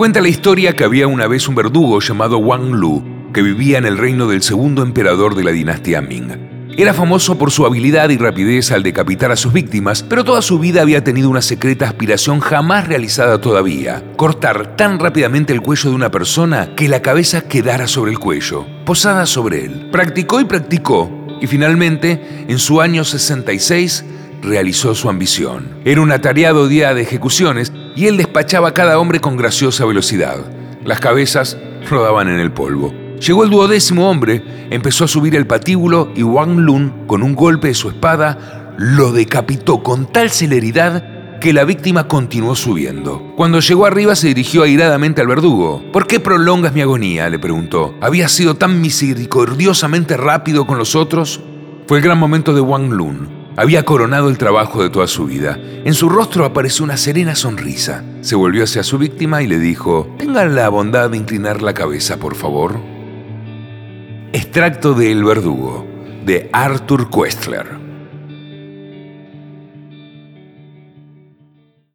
Cuenta la historia que había una vez un verdugo llamado Wang Lu que vivía en el reino del segundo emperador de la dinastía Ming. Era famoso por su habilidad y rapidez al decapitar a sus víctimas, pero toda su vida había tenido una secreta aspiración jamás realizada todavía, cortar tan rápidamente el cuello de una persona que la cabeza quedara sobre el cuello, posada sobre él. Practicó y practicó, y finalmente, en su año 66, realizó su ambición. Era un atareado día de ejecuciones y él despachaba a cada hombre con graciosa velocidad. Las cabezas rodaban en el polvo. Llegó el duodécimo hombre, empezó a subir el patíbulo y Wang Lun, con un golpe de su espada, lo decapitó con tal celeridad que la víctima continuó subiendo. Cuando llegó arriba se dirigió airadamente al verdugo. ¿Por qué prolongas mi agonía? le preguntó. ¿Había sido tan misericordiosamente rápido con los otros? Fue el gran momento de Wang Lun. Había coronado el trabajo de toda su vida. En su rostro apareció una serena sonrisa. Se volvió hacia su víctima y le dijo, tengan la bondad de inclinar la cabeza, por favor. Extracto de El Verdugo, de Arthur Questler.